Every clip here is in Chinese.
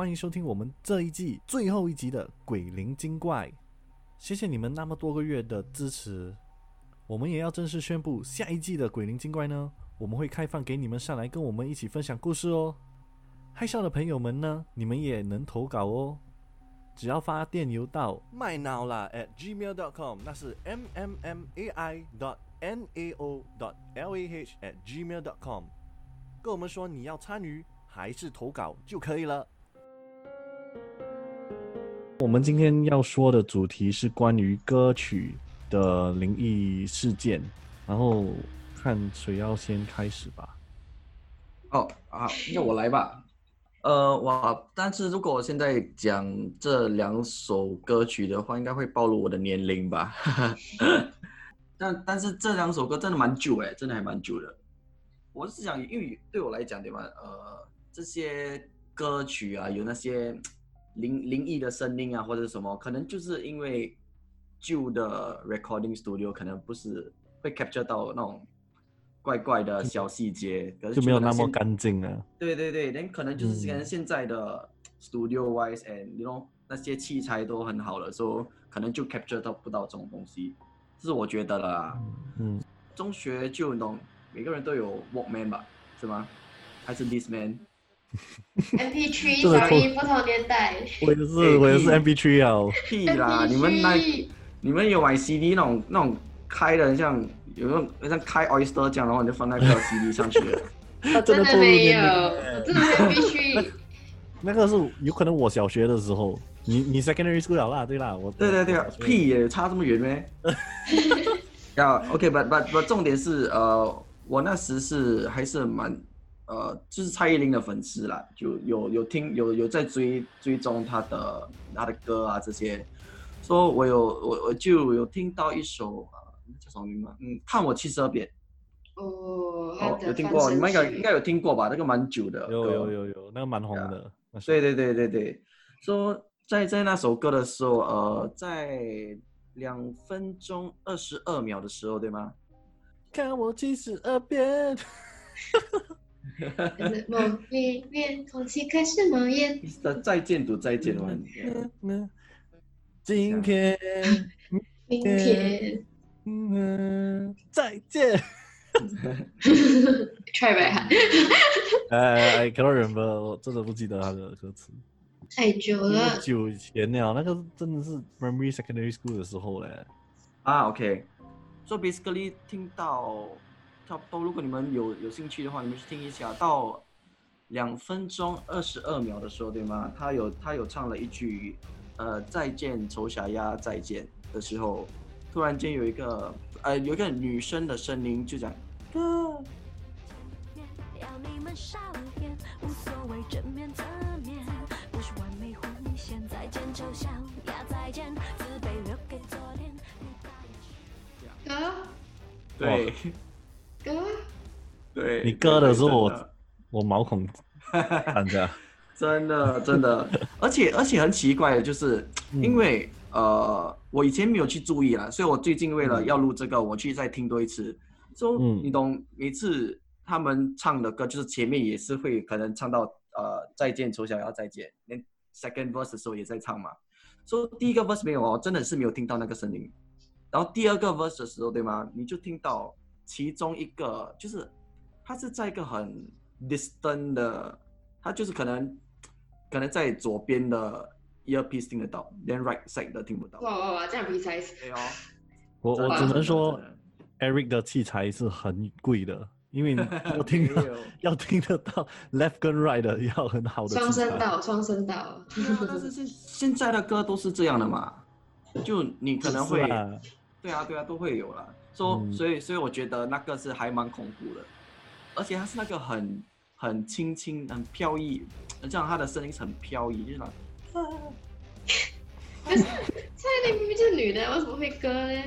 欢迎收听我们这一季最后一集的《鬼灵精怪》。谢谢你们那么多个月的支持，我们也要正式宣布，下一季的《鬼灵精怪》呢，我们会开放给你们上来跟我们一起分享故事哦。害臊的朋友们呢，你们也能投稿哦，只要发电邮到麦脑啦 at gmail dot com，那是 m m m a i dot n a o dot l a h at gmail dot com，跟我们说你要参与还是投稿就可以了。我们今天要说的主题是关于歌曲的灵异事件，然后看谁要先开始吧。哦啊，那我来吧。呃，哇！但是如果我现在讲这两首歌曲的话，应该会暴露我的年龄吧。但但是这两首歌真的蛮久哎，真的还蛮久的。我是想，因为对我来讲，对吧？呃，这些歌曲啊，有那些灵灵异的声音啊，或者什么，可能就是因为旧的 recording studio 可能不是会 capture 到那种。怪怪的小细节，就没有那么干净了。对对对，那可能就是跟现在的 studio wise and you know 那些器材都很好了，所以可能就 capture 到不到这种东西，这是我觉得啦。嗯，中学就懂，每个人都有 Walkman 吧，是吗？还是 Discman？MP3，sorry，不同年代。我也是，我也是 MP3 啊。屁啦，你们那，你们有买 CD 那种那种开的像。有那种像开 Oyster 这样，然后你就放那个 CD 上去了。真的没有，真的 MP3。那个是有可能我小学的时候，你你 secondary school 啦，对啦，我。对对对，屁也差这么远咩？要 OK，but but but 重点是呃，我那时是还是蛮呃，就是蔡依林的粉丝啦，就有有听有有在追追踪她的她的歌啊这些，说我有我我就有听到一首。叫什么名吗？嗯，看我七十二变。哦，有听过，你们应该应该有听过吧？那个蛮久的，有有有有，那个蛮红的。对对对对对，说在在那首歌的时候，呃，在两分钟二十二秒的时候，对吗？看我七十二变。某一面，空气开始冒烟。再见，读再见吗？今天，明天。嗯，再见。Try back。哎哎，Can remember？我真的不记得他的歌词。太久了。久以前了，那个真的是 Primary Secondary School 的时候嘞。啊，OK。So basically，听到差不多，如果你们有有兴趣的话，你们去听一下。到两分钟二十二秒的时候，对吗？他有他有唱了一句，呃，再见丑小鸭，再见的时候。突然间有一个呃，有一个女生的声音就讲哥。哥，对，哥，对，你歌的时候我我毛孔 看着，真的真的，而且而且很奇怪的就是因为。呃，我以前没有去注意了，所以我最近为了要录这个，我去再听多一次。说你懂，每次他们唱的歌，就是前面也是会可能唱到呃再见丑小鸭再见，连 second verse 的时候也在唱嘛。说第一个 verse 没有哦，真的是没有听到那个声音。然后第二个 verse 的时候，对吗？你就听到其中一个，就是它是在一个很 distant 的，它就是可能可能在左边的。earpiece 听得到，连 right side 都听不到。哇哇哇，这样比才对哦。我我只能说，Eric 的器材是很贵的，因为我 听要听得到 left 跟 right 的要很好的双声道，双声道。但是现现在的歌都是这样的嘛？就你可能会，对啊对啊，都会有了。说所以所以我觉得那个是还蛮恐怖的，而且他是那个很很轻轻很飘逸，这样他的声音很飘逸，就是那。蔡依林明明就是女的，为什么会歌呢？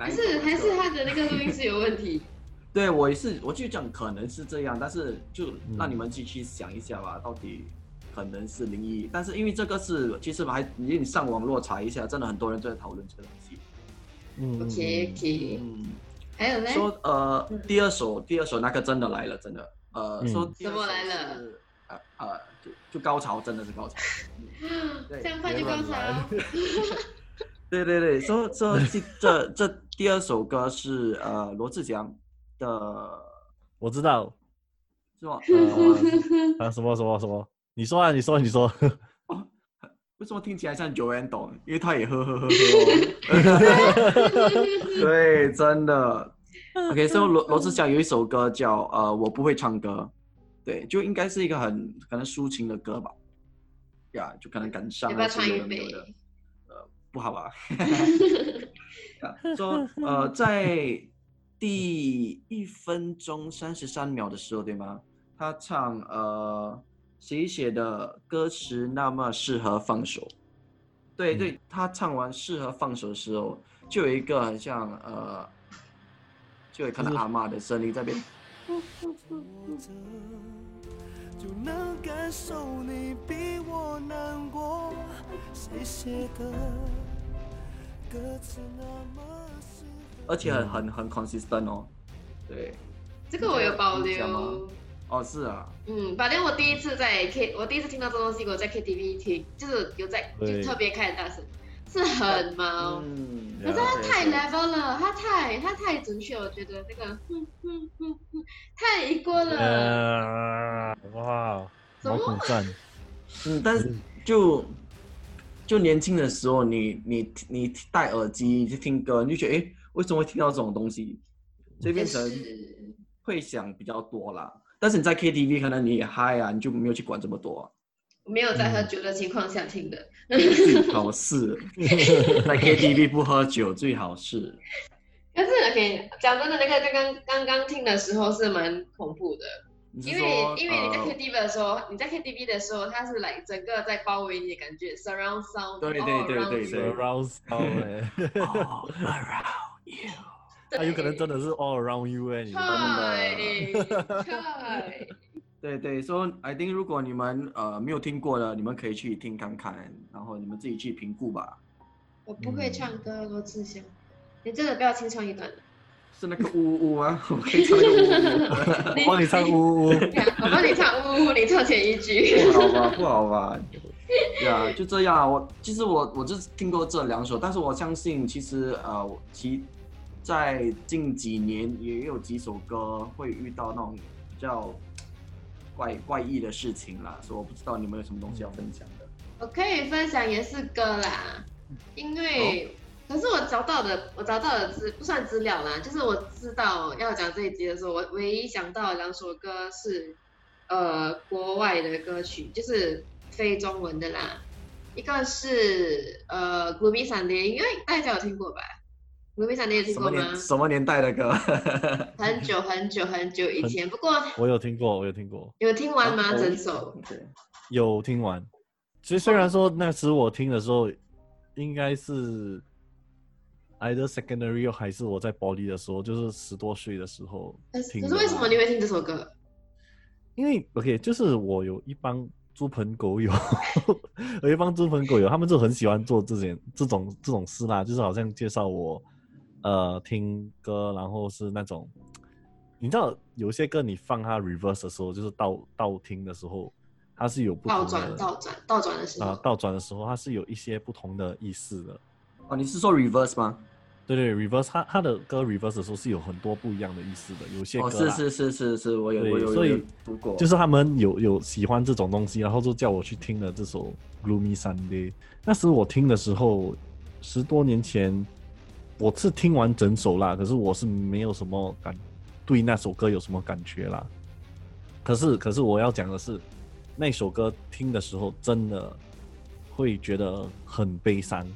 还是还是他的那个录音室有问题？对我也是，我就讲可能是这样，但是就让你们继续想一下吧，到底可能是灵异。但是因为这个是，其实还你上网络查一下，真的很多人都在讨论这个东西。嗯，OK OK。嗯，还有呢？说呃，第二首第二首那个真的来了，真的呃，说什么来了？呃呃，就就高潮，真的是高潮。这样快就高潮。对对对，说说这这这第二首歌是呃罗志祥的，我知道，是吗？啊什么什么什么？你说啊，你说你说。为什么听起来像 Joanne 懂？因为他也呵呵呵呵。对，真的。OK，所以罗罗志祥有一首歌叫呃我不会唱歌，对，就应该是一个很可能抒情的歌吧。呀，就可能感伤啊之类的。呃，不好吧？说呃在第一分钟三十三秒的时候，对吗？他唱呃。谁写的歌词那么适合放手？对对，他唱完适合放手的时候，就有一个很像呃，就会看到阿妈的声音在边。而且很很很 consistent 哦，对。这个我有保留。哦，是啊，嗯，反正我第一次在 K，我第一次听到这东西，我在 KTV 听，就是有在就特别开大声，是很毛，可是他太 level 了，他太他太准确，我觉得那个，哼哼哼哼，太一锅了，哇，好恐赞，嗯，但是就就年轻的时候，你你你戴耳机去听歌，你就觉得哎，为什么会听到这种东西？所以变成会想比较多啦。但是你在 KTV 可能你也嗨啊，你就没有去管这么多。我没有在喝酒的情况下听的。最好是，在 KTV 不喝酒最好是。但是 OK，讲真的，那个刚刚刚刚听的时候是蛮恐怖的，因为因为你在 KTV 的时候，你在 KTV 的时候，它是来整个在包围你的感觉，surround sound。对对对对对，surround sound。All around you。他有可能真的是 all around you 哎，你真的。对 对，说 I think 如果你们呃没有听过的，你们可以去听看看，然后你们自己去评估吧。我不会唱歌，罗志祥，你真的不要清唱一段。是那个呜呜吗？我可以唱呜呜。我帮你唱呜呜。我帮你唱呜呜，你唱前一句。不好吧？不好吧？对啊，就这样。我其实我我就是听过这两首，但是我相信其实呃其。在近几年也有几首歌会遇到那种比较怪怪异的事情啦，所以我不知道你们有什么东西要分享的。我可以分享也是歌啦，因为可是我找到的我找到的资不算资料啦，就是我知道要讲这一集的时候，我唯一想到两首歌是呃国外的歌曲，就是非中文的啦，一个是呃《古米闪电》，因为大家有听过吧？卢比莎，你也听过吗？什么年代的歌？很久很久很久以前，不过我有听过，我有听过。有听完吗？整首？有听完。其实虽然说那时我听的时候，应该是 either secondary 还是我在保利的时候，就是十多岁的时候听。可是为什么你会听这首歌？因为 OK，就是我有一帮猪朋狗友，有一帮猪朋狗友，他们就很喜欢做这件这种这种事啦，就是好像介绍我。呃，听歌，然后是那种，你知道有些歌你放它 reverse 的时候，就是倒倒听的时候，它是有不倒转倒转倒转的时候啊，倒转的时候它是有一些不同的意思的。哦，你是说 reverse 吗？对对，reverse，它它的歌 reverse 的时候是有很多不一样的意思的，有些歌是是是是是，我有我有所以读过，就是他们有有喜欢这种东西，然后就叫我去听了这首 Gloomy Sunday。那时我听的时候，十多年前。我是听完整首啦，可是我是没有什么感，对那首歌有什么感觉啦。可是，可是我要讲的是，那首歌听的时候真的会觉得很悲伤，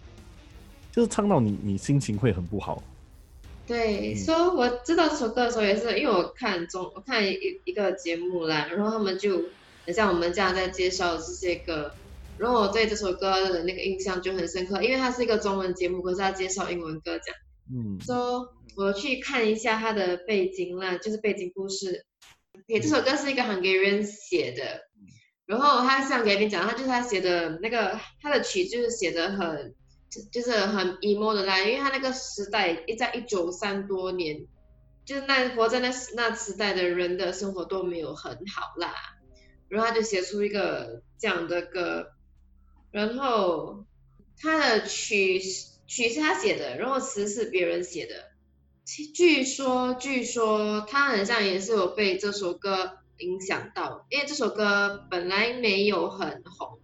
就是唱到你，你心情会很不好。对，说我知道这首歌的时候，也是因为我看中我看一一个节目啦，然后他们就很像我们这样在介绍这些歌。然后我对这首歌的那个印象就很深刻，因为它是一个中文节目，可是它介绍英文歌，这样。嗯。说我去看一下它的背景啦，就是背景故事。OK，这首歌是一个 Hungarian 写的，然后他想给你讲，他就是他写的那个他的曲就是写的很，就是很 emo 的啦，因为他那个时代一在一九三多年，就是那活在那那时代的人的生活都没有很好啦。然后他就写出一个这样的歌，然后他的曲曲是他写的，然后词是别人写的。据说，据说他好像也是有被这首歌影响到，因为这首歌本来没有很红，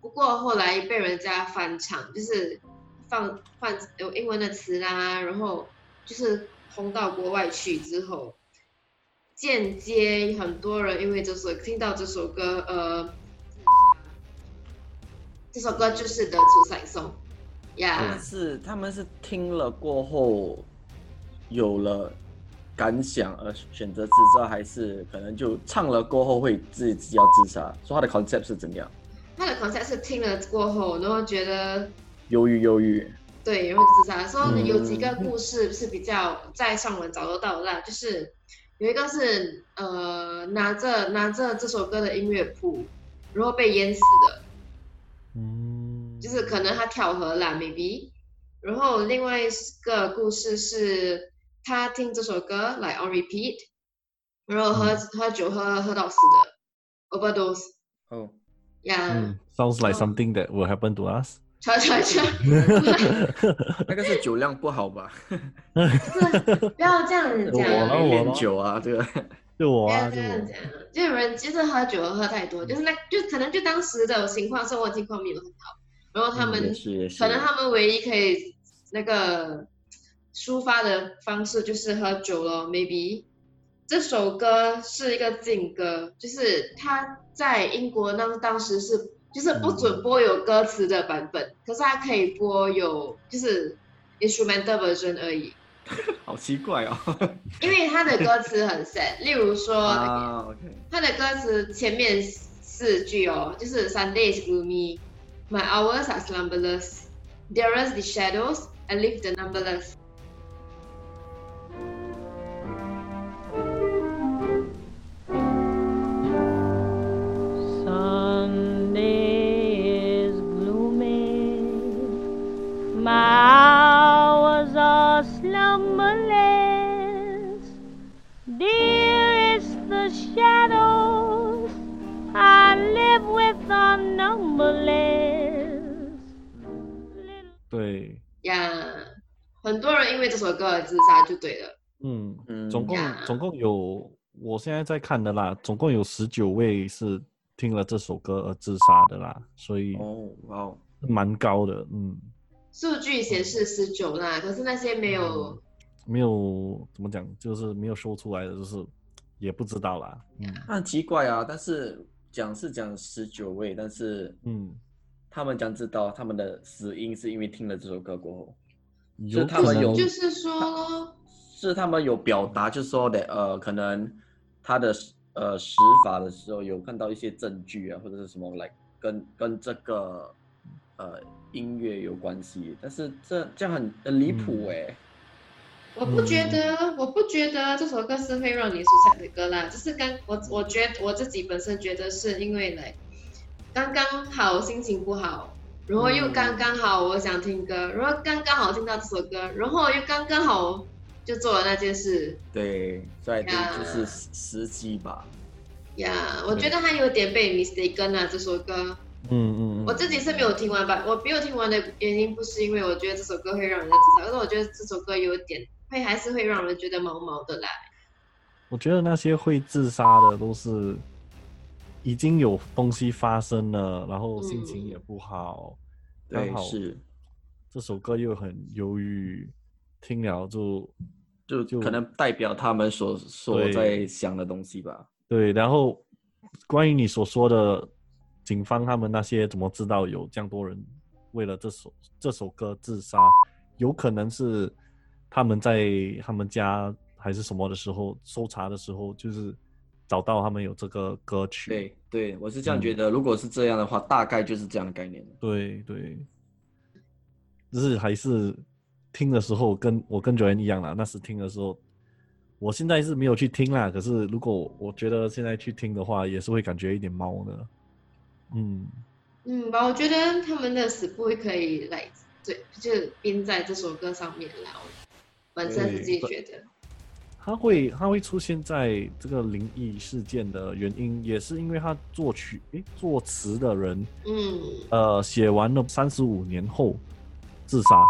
不过后来被人家翻唱，就是放换有英文的词啦，然后就是红到国外去之后，间接很多人因为这首听到这首歌，呃，这首歌就是得出彩送，呀，是他们是听了过后。有了感想而选择自杀，还是可能就唱了过后会自己要自杀？说他的 concept 是怎样？他的 concept 是听了过后，然后觉得忧郁，忧郁。对，然后自杀。说有几个故事是比较在上文找得到的，就是有一个是呃拿着拿着这首歌的音乐谱，然后被淹死的。是可能他跳河了，maybe。然后另外一个故事是。他听这首歌来 on repeat，然后喝喝酒喝喝到死的 overdose。哦，Yeah。Sounds like something that will happen to us。查查查。那个是酒量不好吧？不要这样子 讲。我练酒啊，这个就我啊，就我。就有人其实喝酒喝太多，就是那就可能就当时的情况生活情况没有很好，然后他们可能他们唯一可以那个。抒发的方式就是喝酒了，maybe 这首歌是一个禁歌，就是他在英国那当时是就是不准播有歌词的版本，可是它可以播有就是 instrumental version 而已。好奇怪哦，因为它的歌词很 sad，例如说，它的歌词前面四句哦，就是 Sunday is My hours are slumberless. There the shadows, I leave the numberless. 很多人因为这首歌而自杀，就对了。嗯嗯，总共总共有，我现在在看的啦，总共有十九位是听了这首歌而自杀的啦，所以哦哇，蛮高的，嗯。数据显示十九啦，可是那些没有没有怎么讲，就是没有说出来的，就是也不知道啦。嗯，很奇怪啊，但是讲是讲十九位，但是嗯。他们将知道他们的死因是因为听了这首歌过后，是他们有，就是说，是他们有表达，就是说的，呃，可能他的呃死法的时候有看到一些证据啊，或者是什么来跟跟这个呃音乐有关系，但是这这样很很离谱哎，我不觉得，我不觉得这首歌是会让你出彩的歌啦，就是刚我我觉得我自己本身觉得是因为来。刚刚好心情不好，然后又刚刚好我想听歌，然后刚刚好听到这首歌，然后又刚刚好就做了那件事。对，在就是时机吧。呀，我觉得他有点被 mistaken 啊，这首歌。嗯嗯。我自己是没有听完吧，我没有听完的原因不是因为我觉得这首歌会让人家自杀，而是我觉得这首歌有点会还是会让人觉得毛毛的啦。我觉得那些会自杀的都是。已经有东西发生了，然后心情也不好，刚好这首歌又很忧郁，听了就就就可能代表他们所所在想的东西吧。对，然后关于你所说的警方他们那些怎么知道有这样多人为了这首这首歌自杀？有可能是他们在他们家还是什么的时候搜查的时候，就是。找到他们有这个歌曲，对对，我是这样觉得。如果是这样的话，大概就是这样的概念。对对，就是还是听的时候跟我跟九元一样啦。那时听的时候，我现在是没有去听啦。可是如果我觉得现在去听的话，也是会感觉一点猫的。嗯嗯吧，我觉得他们的死不会可以来，对，就编在这首歌上面啦。本身是自己觉得。他会他会出现在这个灵异事件的原因，也是因为他作曲诶作词的人，嗯，呃，写完了三十五年后自杀。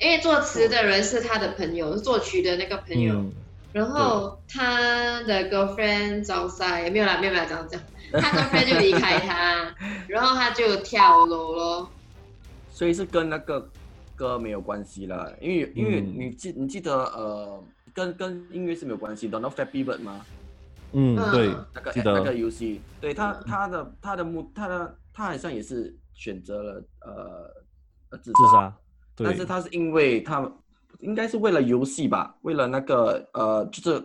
因为作词的人是他的朋友，作曲的那个朋友，嗯然后他的 girlfriend 早塞没有啦，没有啦，这样讲，他 girlfriend 就离开他，然后他就跳楼咯。所以是跟那个歌没有关系了，因为因为嗯你记你记得呃，跟跟音乐是没有关系的，那 Flappy Bird 吗？嗯，嗯对，那个记得那个游戏，对他他的他的目他的他好像也是选择了呃呃自自杀，对，但是他是因为他应该是为了游戏吧，为了那个呃，就是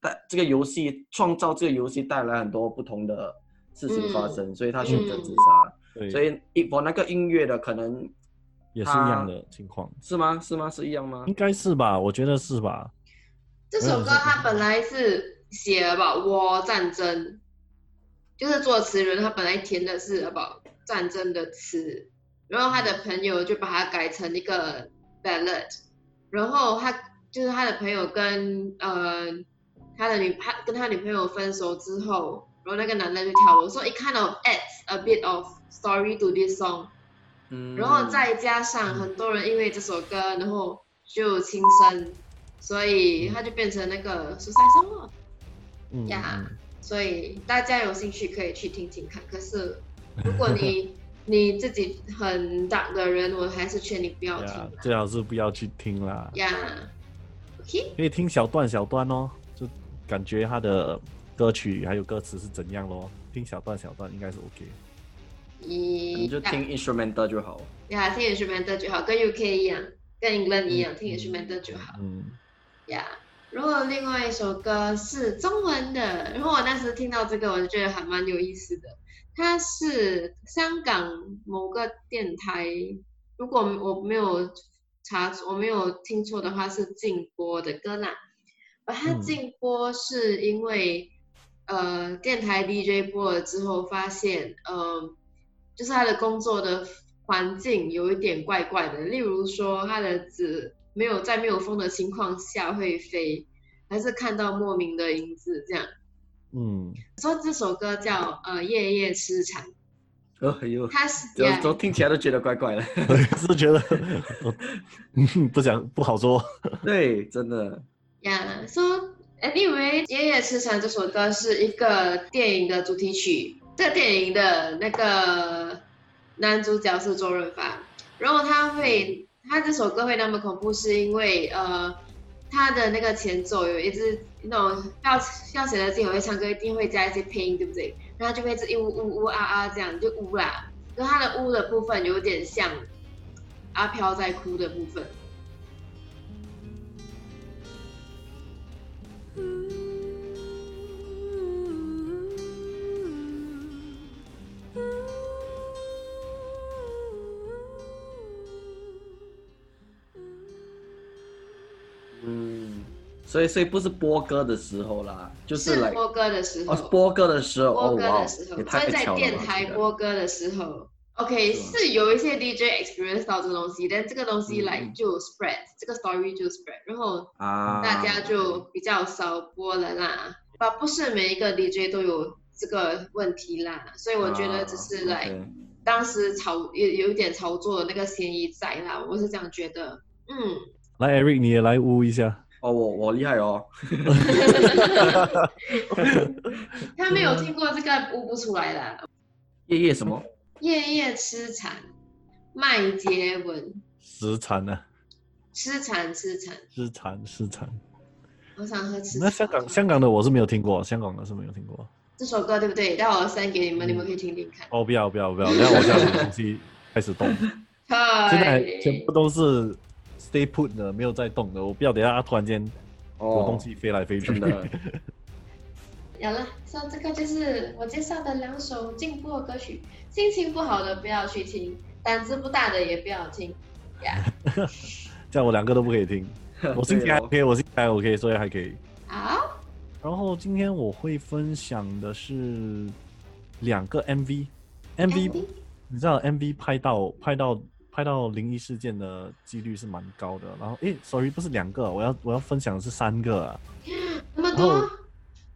带这个游戏创造这个游戏带来很多不同的事情发生，所以他选择自杀。对，所以一我那个音乐的可能也是一样的情况，是吗？是吗？是一样吗应？该是吧？我觉得是吧？这首歌他本来是写了吧，war 战争，就是作词人他本来填的是 about 战争的词，然后他的朋友就把它改成一个 ballad，然后他就是他的朋友跟呃他的女他跟他女朋友分手之后，然后那个男的就跳楼，所以 kind of adds a bit of story to this song。嗯，然后再加上很多人因为这首歌，然后就轻生，所以它就变成那个 song 了。嗯呀嗯所以大家有兴趣可以去听听看。可是 如果你你自己很 dark 的人，我还是劝你不要听最好是不要去听啦，呀，OK，可以听小段小段哦，就感觉他的歌曲还有歌词是怎样咯，听小段小段应该是 OK。你你就听 instrumental 就好。呀，听 instrumental 就好，跟 UK 一样，跟 England 一样，听 instrumental 就好。嗯，呀然后另外一首歌是中文的，然后我那时听到这个，我就觉得还蛮有意思的。它是香港某个电台，如果我没有查，我没有听错的话，是禁播的歌啦。而它嗯禁播是因为，呃，电台 DJ 播了之后，发现，呃，就是他的工作的环境有一点怪怪的，例如说他的纸没有在没有风的情况下会飞，还是看到莫名的影子这样。嗯，说这首歌叫呃《夜夜痴缠》，哎呦，它是都 yeah, 都听起来都觉得怪怪的。是觉得 嗯不想不好说。对，真的。呀，说 anyway，《夜夜痴缠》这首歌是一个电影的主题曲。这个电影的那个男主角是周润发，然后他会，他这首歌会那么恐怖，是因为呃，他的那个前奏有一支那种要要写的镜头会唱歌，一定会加一些拼音，对不对？然后就会一直呜呜呜啊啊这样就呜啦，跟他的呜的部分有点像阿飘在哭的部分。所以所以不是播歌的时候啦，就是来播歌的时候，哦是播歌的时候，播歌的时候，也所以在电台播歌的时候，OK 是是有一些 DJ experience 到这个东西，但这个东西嗯来嗯。就 spread，、这个 story 就 spread，然后啊，大家就比较少播了啦。啊，不是每一个 DJ 都有这个问题啦，所以我觉得只是啊来、当时炒有有一点炒作的那个嫌疑在啦，我是这样觉得。嗯，来，Eric，你也来呜一下。哦，我我厉害哦，他没有听过这个悟不出来的。夜夜什么？夜夜痴缠，麦接吻，失残呢，痴缠痴缠，痴缠，痴缠。我想喝痴。那香港香港的我是没有听过，香港的是没有听过。这首歌对不对？待会我 send 给你们，你们可以听听看。哦，不要不要不要，然后我家里的东西开始动，现在全部都是 stay put 的，没有在动的。我不要等一下突然间有哦，东西飞来飞去。的，好了，说这个就是我介绍的两首进步的歌曲。心情不好的不要去听，胆子不大的也不要听。呀、这样我两个都不可以听。我心情还 OK，我心情还 OK，所以还可以。好，然后今天我会分享的是两个 MV，MV 你知道 MV 拍到拍到拍到灵异事件的几率是蛮高的。然后，诶 s o r r y 不是两个，我要我要分享的是三个啊。那么多？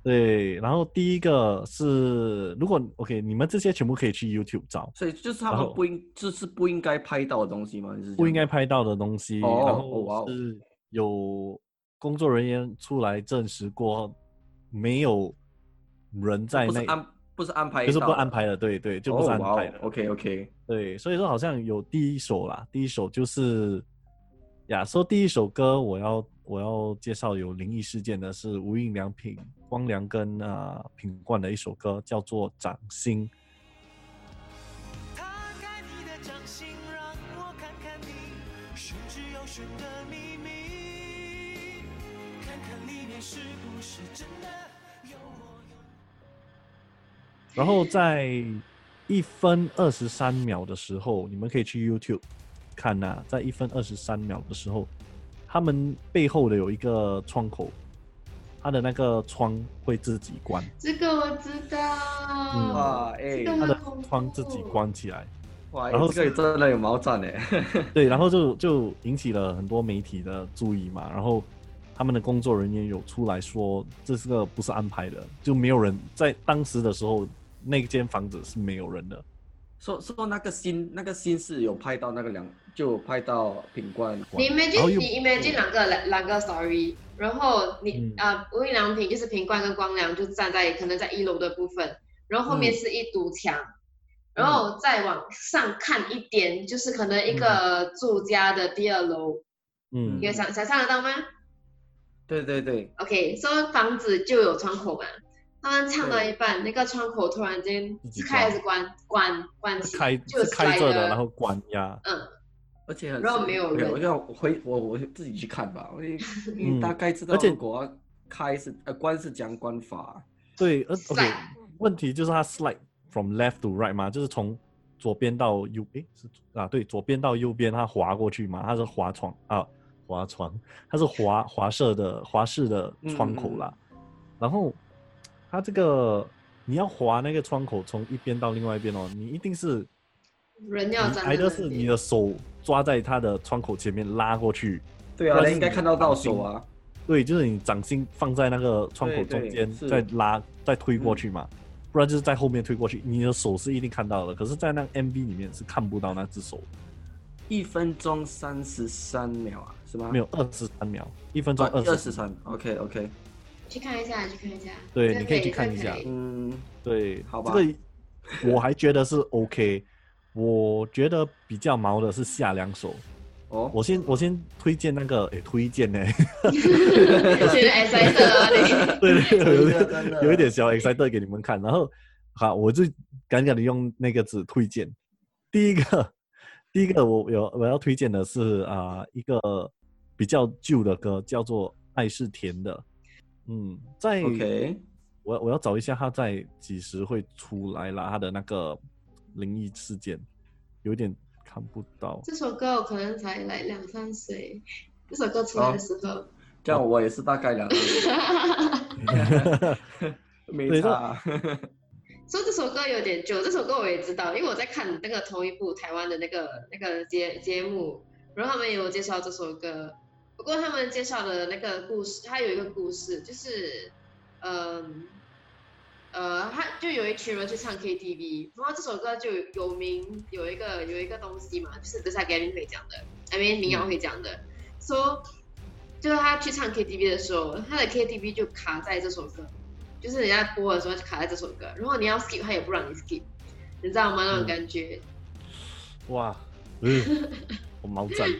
对，然后第一个是，如果 OK，你们这些全部可以去 YouTube 找。所以就是他们不应，这是不应该拍到的东西吗？不应该拍到的东西。然后是有工作人员出来证实过，没有人在那。不是安排，就是不安排的，对对，就不是安排的。OK OK，对，所以说好像有第一首啦，第一首就是呀，说第一首歌我要我要介绍有灵异事件的是无印良品光良跟啊品冠的一首歌，叫做《掌心》。然后在一分二十三秒的时候，你们可以去 YouTube 看呐，在一分二十三秒的时候，他们背后的有一个窗口，他的那个窗会自己关。这个我知道。哇，哎，他的窗自己关起来。哇，然后这个真的有毛战哎。对，然后就就引起了很多媒体的注意嘛，然后他们的工作人员有出来说，这是个不是安排的，就没有人在当时的时候。那间房子是没有人的。说说那个新那个新是有拍到那个两，就拍到品冠。你 imagine 你 imagine 两个两两个 story，然后你啊无印良品就是品冠跟光良就站在可能在一楼的部分，然后后面是一堵墙，然后再往上看一点，就是可能一个住家的第二楼。嗯，有想想象得到吗？对对对。OK，说房子就有窗口嘛。他们唱到一半，那个窗口突然间是开还是关？关关起，开就是开着的，然后关呀。嗯，而且很，然后没有人。我要回我我自己去看吧，我大概知道。而且国开是呃关是讲关法。对，而 OK，问题就是它 slide from left to right 嘛，就是从左边到右，诶是啊对，左边到右边它滑过去嘛，它是滑窗啊滑窗，它是滑滑射的滑式的窗口啦，然后。它这个你要滑那个窗口从一边到另外一边哦，你一定是人要站，挨的是你的手抓在它的窗口前面拉过去。对啊，应该看到到手啊。对，就是你掌心放在那个窗口中间，再拉再推过去嘛，不然就是在后面推过去，你的手是一定看到的。可是，在那 MV 里面是看不到那只手。一分钟三十三秒啊，是吗？没有，二十三秒，一分钟二十三。OK OK。去看一下，去看一下。对，你可以去看一下。嗯，对，好吧。这个我还觉得是 OK。我觉得比较毛的是下两首。哦，我先我先推荐那个，哎，推荐呢。有点 excited 对对，有有一点小 excited 给你们看。然后，好，我就赶紧的用那个字推荐。第一个，第一个我有我要推荐的是啊，一个比较旧的歌，叫做《爱是甜的》。嗯，在 OK，我我要找一下他在几时会出来啦，他的那个灵异事件，有点看不到。这首歌我可能才来两三岁，这首歌出来的时候，这样我也是大概两岁。没差。说这首歌有点旧，这首歌我也知道，因为我在看那个同一部台湾的那个那个节节目，然后他们也有介绍这首歌。不过他们介绍的那个故事，他有一个故事，就是，嗯，呃，他就有一群人去唱 KTV，然后这首歌就有名，有一个有一个东西嘛，就是等下 Gavin 会讲的，I mean 民谣会讲的，说，就是他去唱 KTV 的时候，他的 KTV 就卡在这首歌，就是人家播的时候就卡在这首歌，然后你要 skip，他也不让你 skip，你知道吗？那种感觉。哇，嗯，我毛赞。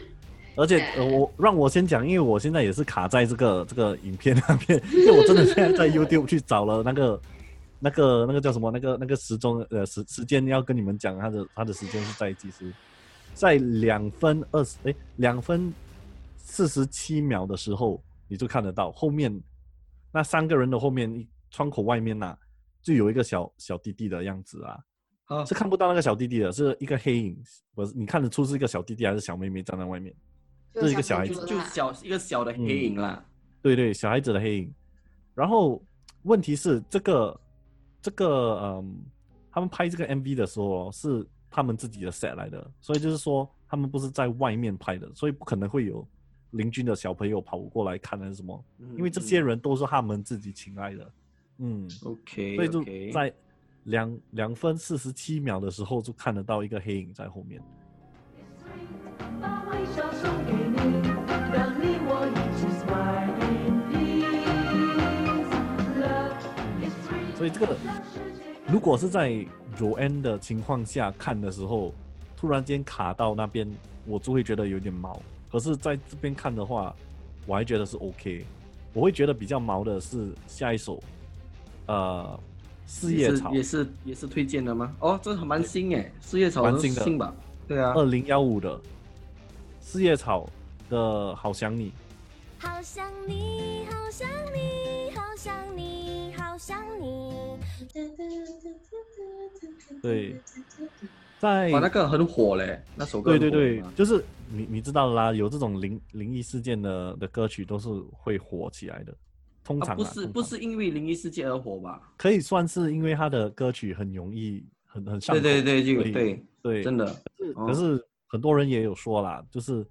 而且呃，我让我先讲，因为我现在也是卡在这个 这个影片那边，因为我真的现在在 YouTube 去找了那个那个那个叫什么那个那个时钟呃时时间要跟你们讲，它的它的时间是在几时，在两分二十哎两分四十七秒的时候，你就看得到后面那三个人的后面窗口外面呐，就有一个小小弟弟的样子啊，是看不到那个小弟弟的，是一个黑影，不是你看得出是一个小弟弟还是小妹妹站在外面？这是一个小孩子，就小一个小的黑影啦。对对，小孩子的黑影。然后问题是这个这个嗯，他们拍这个 MV 的时候是他们自己的 set 来的，所以就是说他们不是在外面拍的，所以不可能会有邻居的小朋友跑过来看还是什么，因为这些人都是他们自己请来的。嗯，OK，所以就在两两分四十七秒的时候就看得到一个黑影在后面。所以这个如果是在 ROAN 的情况下看的时候，突然间卡到那边，我就会觉得有点毛。可是在这边看的话，我还觉得是 OK。我会觉得比较毛的是下一首。呃，四叶草也是也是推荐的吗？哦，这蛮新诶，四叶草蛮新的，新吧？对啊，二零幺五的四叶草的好想你，好想你，好想你，好想你，好想你。对，在哇，那个很火嘞，那首歌。对对对，就是你你知道啦，有这种灵灵异事件的的歌曲都是会火起来的。通常不是不是因为灵异事件而火吧？可以算是因为他的歌曲很容易很很上对。对对对，对对，真的。可是很多人也有说啦，就是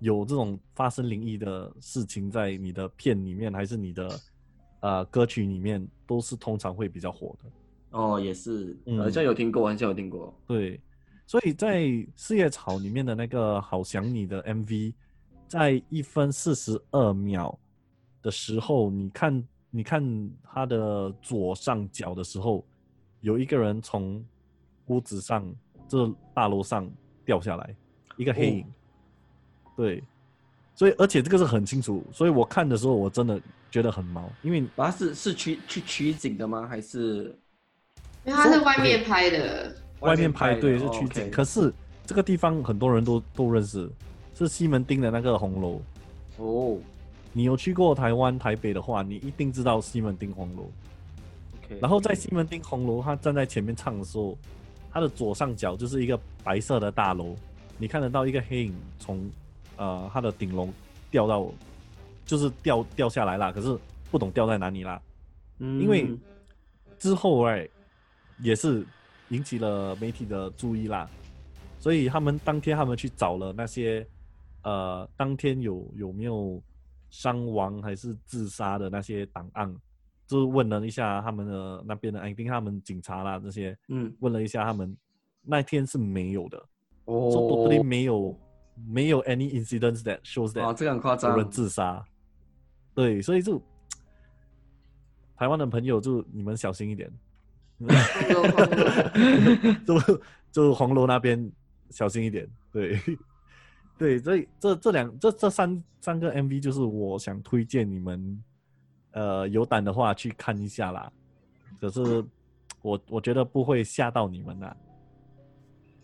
有这种发生灵异的事情在你的片里面，还是你的呃歌曲里面，都是通常会比较火的。哦，也是，好像有听过，好像有听过。对，所以在四叶草里面的那个好想你的 MV，在一分四十二秒。的时候，你看，你看他的左上角的时候，有一个人从屋子上，这大楼上掉下来，一个黑影。对，所以而且这个是很清楚，所以我看的时候我真的觉得很毛，因为它是是取去取景的吗？还是？因为它是外面拍的，外面拍对是取景，可是这个地方很多人都都认识，是西门町的那个红楼。哦。你有去过台湾台北的话，你一定知道西门町红楼。OK，然后在西门町红楼，他站在前面唱的时候，他的左上角就是一个白色的大楼，你看得到一个黑影从呃他的顶楼掉到，就是掉掉下来了，可是不懂掉在哪里啦。嗯，因为之后哎也是引起了媒体的注意啦，所以他们当天他们去找了那些呃当天有有没有。伤亡还是自杀的那些档案，就问了一下他们的那边的，哎，听他们警察啦这些，嗯，问了一下他们，那天是没有的，哦，说 totally 没有，没有 any incidents that shows that 啊，这样夸张，有人自杀，对，所以就台湾的朋友就你们小心一点，就就红楼那边小心一点，对。对，这这这两这这三三个 MV 就是我想推荐你们，呃，有胆的话去看一下啦。可是我我觉得不会吓到你们呐。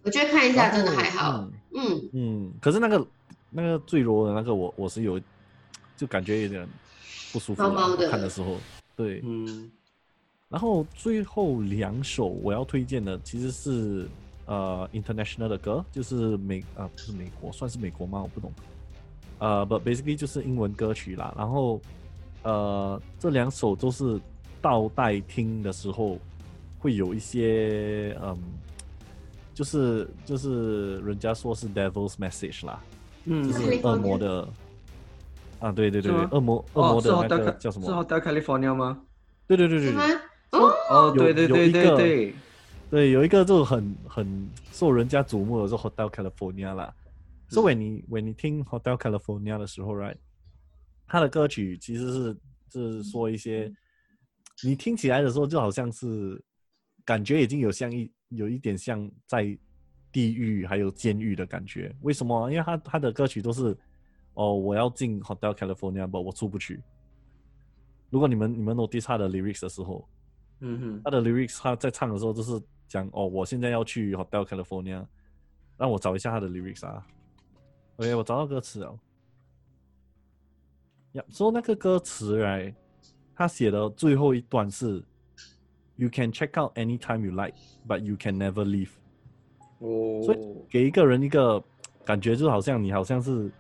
我觉得看一下真的还好。嗯嗯。可是那个那个坠落的那个，我我是有就感觉有点不舒服。看的时候，对。嗯。然后最后两首我要推荐的其实是。呃，international 的歌就是美啊，不是美国，算是美国吗？我不懂。呃，but basically 就是英文歌曲啦。然后，呃，这两首都是倒带听的时候会有一些嗯，就是就是人家说是 devil's message 啦，嗯，就是恶魔的。啊，对对对对，恶魔恶魔的那个叫什么？是 Hotel California 吗？对对对对对。哦哦，对对对对对。对，有一个就很很受人家瞩目的是 Hotel California 啦。所以你，when 你听 Hotel California 的时候，right，他的歌曲其实是就是说一些，你听起来的时候就好像是感觉已经有像一有一点像在地狱还有监狱的感觉。为什么？因为他他的歌曲都是哦，我要进 Hotel California，不，我出不去。如果你们你们 notice 他的 lyrics 的时候，嗯哼，他的 lyrics 他在唱的时候就是。讲哦，我现在要去 Hotel California，让我找一下他的 lyrics 啊。OK，我找到歌词了。呀，说那个歌词来，他写的最后一段是：You can check out anytime you like, but you can never leave。哦。所以给一个人一个感觉，就好像你好像是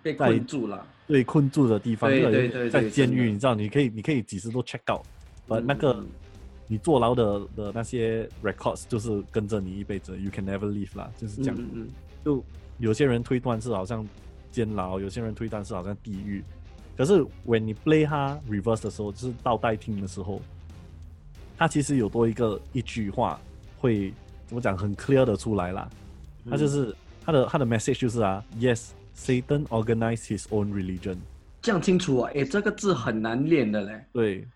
被困住了，对，困住的地方，对对对，在监狱，你知道，你可以你可以几时都 check out，把那个。你坐牢的的那些 records 就是跟着你一辈子，you can never leave 啦，就是这样。就有些人推断是好像监牢，有些人推断是好像地狱。可是 when 你 play 它 reverse 的时候，就是倒带听的时候，它其实有多一个一句话会怎么讲很 clear 的出来啦。它就是它的它的 message 就是啊，Yes，Satan organized his own religion。这样清楚啊？诶，这个字很难练的嘞。对，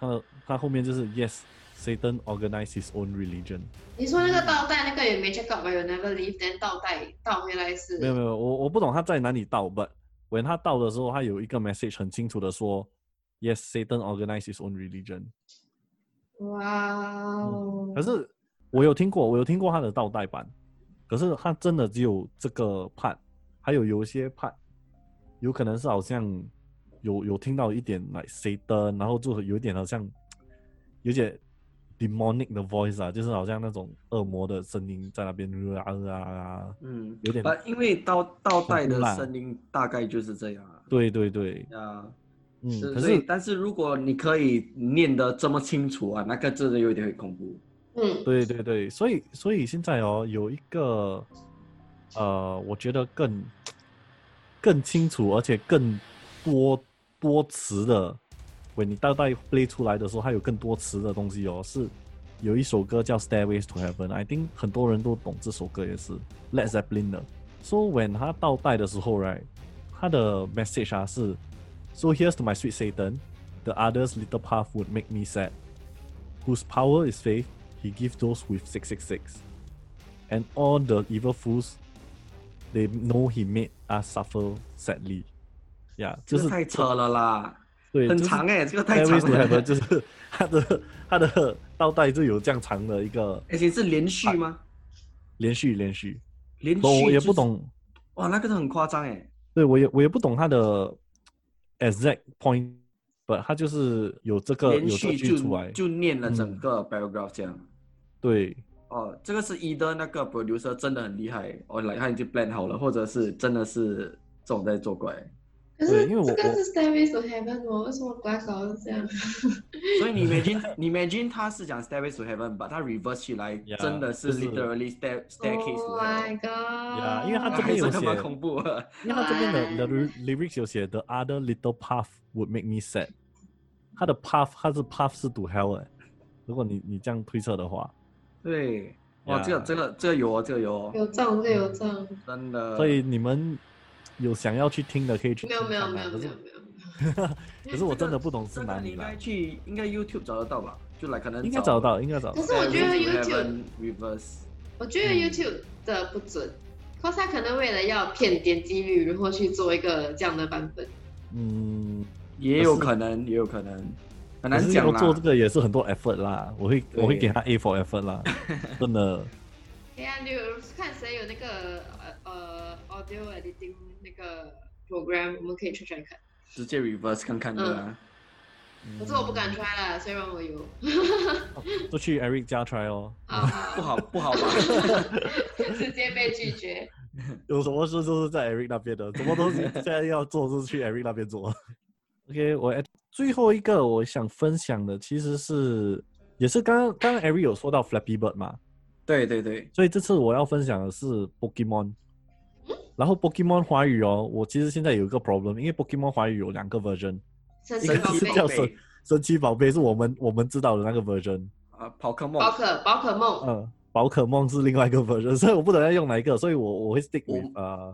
它它后面就是 Yes，Satan organized his own religion。你说那个倒带那个也没 check out 吗？有 never leave then 倒带倒回来是？没有没有，我我不懂他在哪里倒，but when 他倒的时候，他有一个 message 很清楚的说，Yes，Satan organized his own religion。哇哦！可是我有听过，我有听过他的倒带版，可是他真的只有这个 part，还有有一些 part。有可能是好像有有听到一点 Satan，然后就有点好像有点 demonic 的 voice 啊，就是好像那种恶魔的声音在那边啊啊啊，嗯，有点。啊，因为倒倒带的声音大概就是这样啊。对对对。啊，嗯。可是，但是如果你可以念得这么清楚啊，那个真的有点恐怖。嗯，对对对，所以所以现在哦，有一个呃，我觉得更。更清楚，而且更多多词的，喂，你大概 play 出来的时候，它有更多词的东西哦。是有一首歌叫《Stairways to Heaven》，I think 很多人都懂这首歌，也是 Led Zeppelin 的。So when 他倒带的时候，right，他的 message 啊是 ：So here's to my sweet Satan, the others' little path would make me sad. Whose power is faith, he gives those with six six six, and all the evil fools. They know he made us suffer sadly. Yeah，就是太扯了啦。对，很长哎，这个太长了。就是他的他的倒带就有这样长的一个。而且是连续吗？连续连续。连续。我也不懂。哇，那个都很夸张哎。对，我也我也不懂他的 exact point，不，他就是有这个连续就出来，就念了整个 paragraph 这样。对。哦，这个是 E 的那个 producer 真的很厉害，哦，来他已经 plan 好了，或者是真的是这种在作怪。可是因为我这个是 Stairway to Heaven 哦，为什么怪搞成这样？所以你 imagine，你 imagine 他是讲 Stairway to Heaven，把它 reverse 起来，真的是 literally stair staircase。Oh my god！呀，因为他这边有写，恐怖。因为他这边的 the lyrics 有写 the other little path would make me sad。他的 path，他是 path 是 to hell 哎，如果你你这样推测的话。对，哇，这个这个这个有哦，这个有哦，有账，这个有账，真的。所以你们有想要去听的可以去。没有没有没有没有没有。可是我真的不懂是哪里应该去，应该 YouTube 找得到吧？就来可能 应该找得到，应该找。可是我觉得 YouTube reverse，我觉得 YouTube 的不准，或他可能为了要骗点击率，然后去做一个这样的版本。嗯，也有可能，也有可能。很难讲做这个也是很多 effort 啦，我会我会给他 A for effort 啦，真的。哎呀，你看谁有那个呃呃 audio editing 那个 program，我们可以 try try 看。直接 reverse 看看对吧？可是我不敢 try 啦，虽然我有。都去 Eric 家 try 哦。不好不好吧？直接被拒绝。有什么事都是在 Eric 那边的，什么东西现在要做就是去 Eric 那边做。OK，我最后一个我想分享的其实是，也是刚刚刚刚 Ari 有说到 Flappy Bird 嘛？对对对，所以这次我要分享的是 Pokemon。然后 Pokemon 华语哦，我其实现在有一个 problem，因为 Pokemon 华语有两个 version，一个是叫神神奇宝贝，是我们我们知道的那个 version。啊，宝可梦。宝可宝可梦。嗯，宝可梦是另外一个 version，所以我不能要用哪一个，所以我我会 stick with 啊，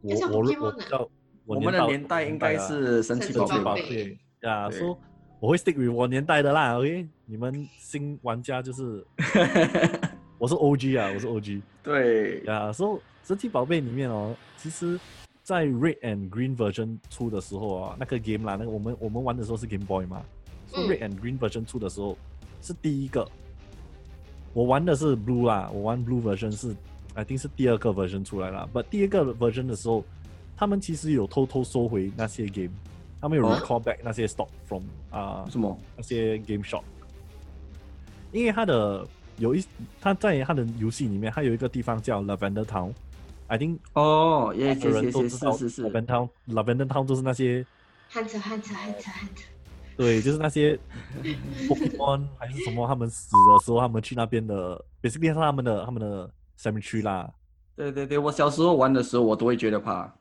我我我知道。我们的年代应该是神奇宝贝呀，说我会 stick with 我年代的啦，OK？你们新玩家就是，我是 OG 啊，我是 OG。对呀，说神奇宝贝里面哦，其实，在 Red and Green version 出的时候啊，那个 game 啦，那个我们我们玩的时候是 Game Boy 嘛，说 Red and Green version 出的时候是第一个，我玩的是 Blue 啦，我玩 Blue version 是，I think 是第二个 version 出来了，But 第一个 version 的时候。他们其实有偷偷收回那些 game，他们有 recall back 那些 stock from 啊什么那些 game shop，因为他的有一他在他的游戏里面，他有一个地方叫 Lavender Town，I think 哦，也也也是是是 Lavender Town，Lavender Town 就是那些汉子汉子汉子汉子，对，就是那些 Pokemon 还是什么，他们死的时候，他们去那边的，basically 是他们的他们的 cemetery 啦。对对对，我小时候玩的时候，我都会觉得怕。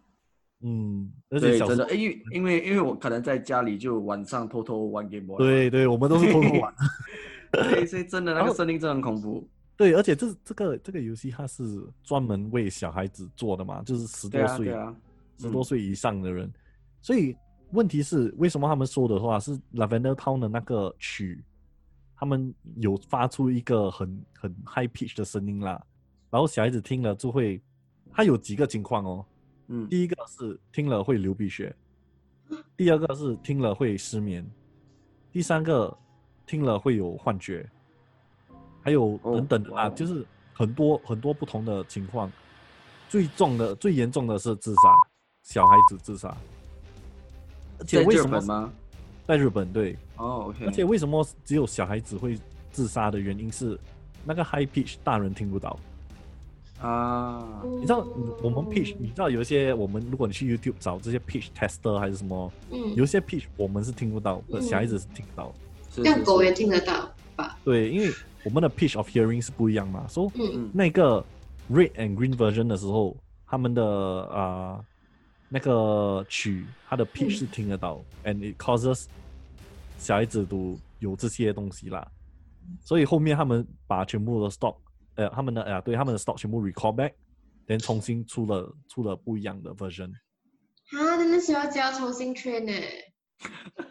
嗯，对，真的，因为因为因为我可能在家里就晚上偷偷玩 Game Boy。对对，我们都是偷偷玩。对，所以真的那个森林真的很恐怖。对，而且这这个这个游戏它是专门为小孩子做的嘛，就是十多岁、十多岁以上的人。所以问题是，为什么他们说的话是 Lavender Town 的那个曲，他们有发出一个很很 high pitch 的声音啦，然后小孩子听了就会，他有几个情况哦。嗯，第一个是听了会流鼻血，第二个是听了会失眠，第三个听了会有幻觉，还有等等的啊，就是很多很多不同的情况。最重的、最严重的是自杀，小孩子自杀。而且为什么吗？在日本对。哦，OK。而且为什么只有小孩子会自杀的原因是，那个 high pitch 大人听不到。啊，你知道我们 pitch，你知道有一些我们如果你去 YouTube 找这些 pitch tester 还是什么，嗯，有些 pitch 我们是听不到，小孩子是听不到，像狗也听得到吧？对，因为我们的 pitch of hearing 是不一样嘛，说嗯那个 red and green version 的时候，他们的啊那个曲它的 pitch 是听得到，and it causes 小孩子都有这些东西啦，所以后面他们把全部的 stock，。呃，他们的呃，对他们的 stock 全部 recall back，连重新出了出了不一样的 version。啊，真的需要就要重新 train 呢。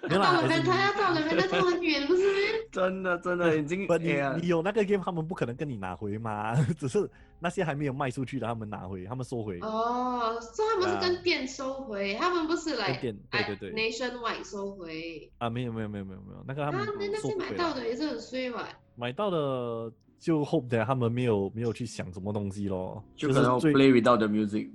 到了边，他要到了边，那很远，不是吗？真的，真的已经。不，你你有那个 game，他们不可能跟你拿回吗？只是那些还没有卖出去的，他们拿回，他们收回。哦，所以他们是跟店收回，他们不是来店，对对对，nationwide 收回。啊，没有没有没有没有没有，那个他们那那些买到的也是很衰吧？买到的。就 hope that 他们没有没有去想什么东西咯，就可能 play without the music，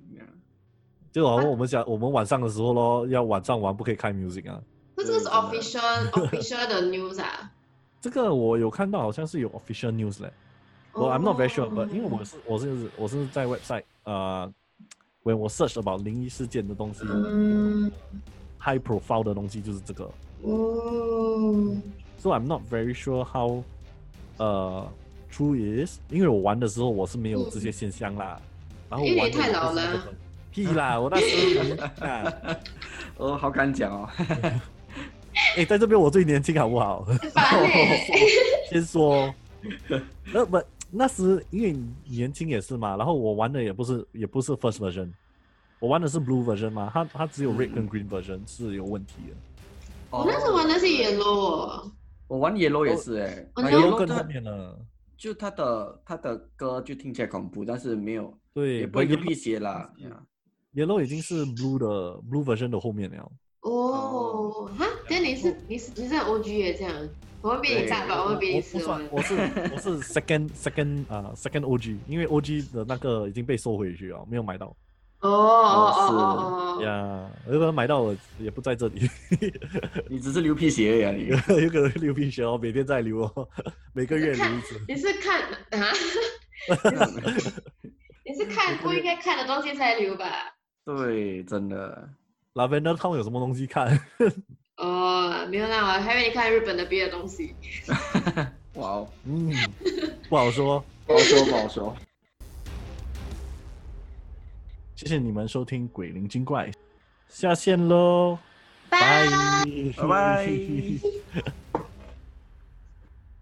就好像我们想我们晚上的时候咯，要晚上玩不可以开 music 啊。那这个是 official official 的 news 啊？这个我有看到，好像是有 official news 嘞。我 I'm not very sure，but 因为我是我是我是在 website 呃，when 我 search about 灵异事件的东西，high profile 的东西就是这个。哦。So I'm not very sure how，呃。True is，因为我玩的时候我是没有这些现象啦，然后玩太老了，屁啦！我那时候，我，好敢讲哦，哎，在这边我最年轻好不好？先说，那不那时因为年轻也是嘛，然后我玩的也不是也不是 first version，我玩的是 blue version 嘛，它它只有 red 跟 green version 是有问题的。我那时玩的是 yellow，我玩 yellow 也是哎，yellow 更后面了。就他的他的歌就听起来恐怖，但是没有对，也不会辟邪啦。Yellow 已经是 Blue 的 Blue version 的后面了。哦，哈，那你是你是你是 OG 也这样？我会比你差吧？我会比你不算，我是我是 Second Second 啊 Second OG，因为 OG 的那个已经被收回去了，没有买到。哦哦哦哦呀！如果买到我也不在这里，你只是流皮鞋呀，你有可能流皮鞋哦，每天在流哦，每个月流一次。你是看啊？你是看不应该看的东西才流吧？对，真的。那边那他们有什么东西看？哦，没有啦，我还以为你看日本的别的东西。哇哦，嗯，不好说，不好说，不好说。谢谢你们收听《鬼灵精怪》，下线喽，拜拜拜。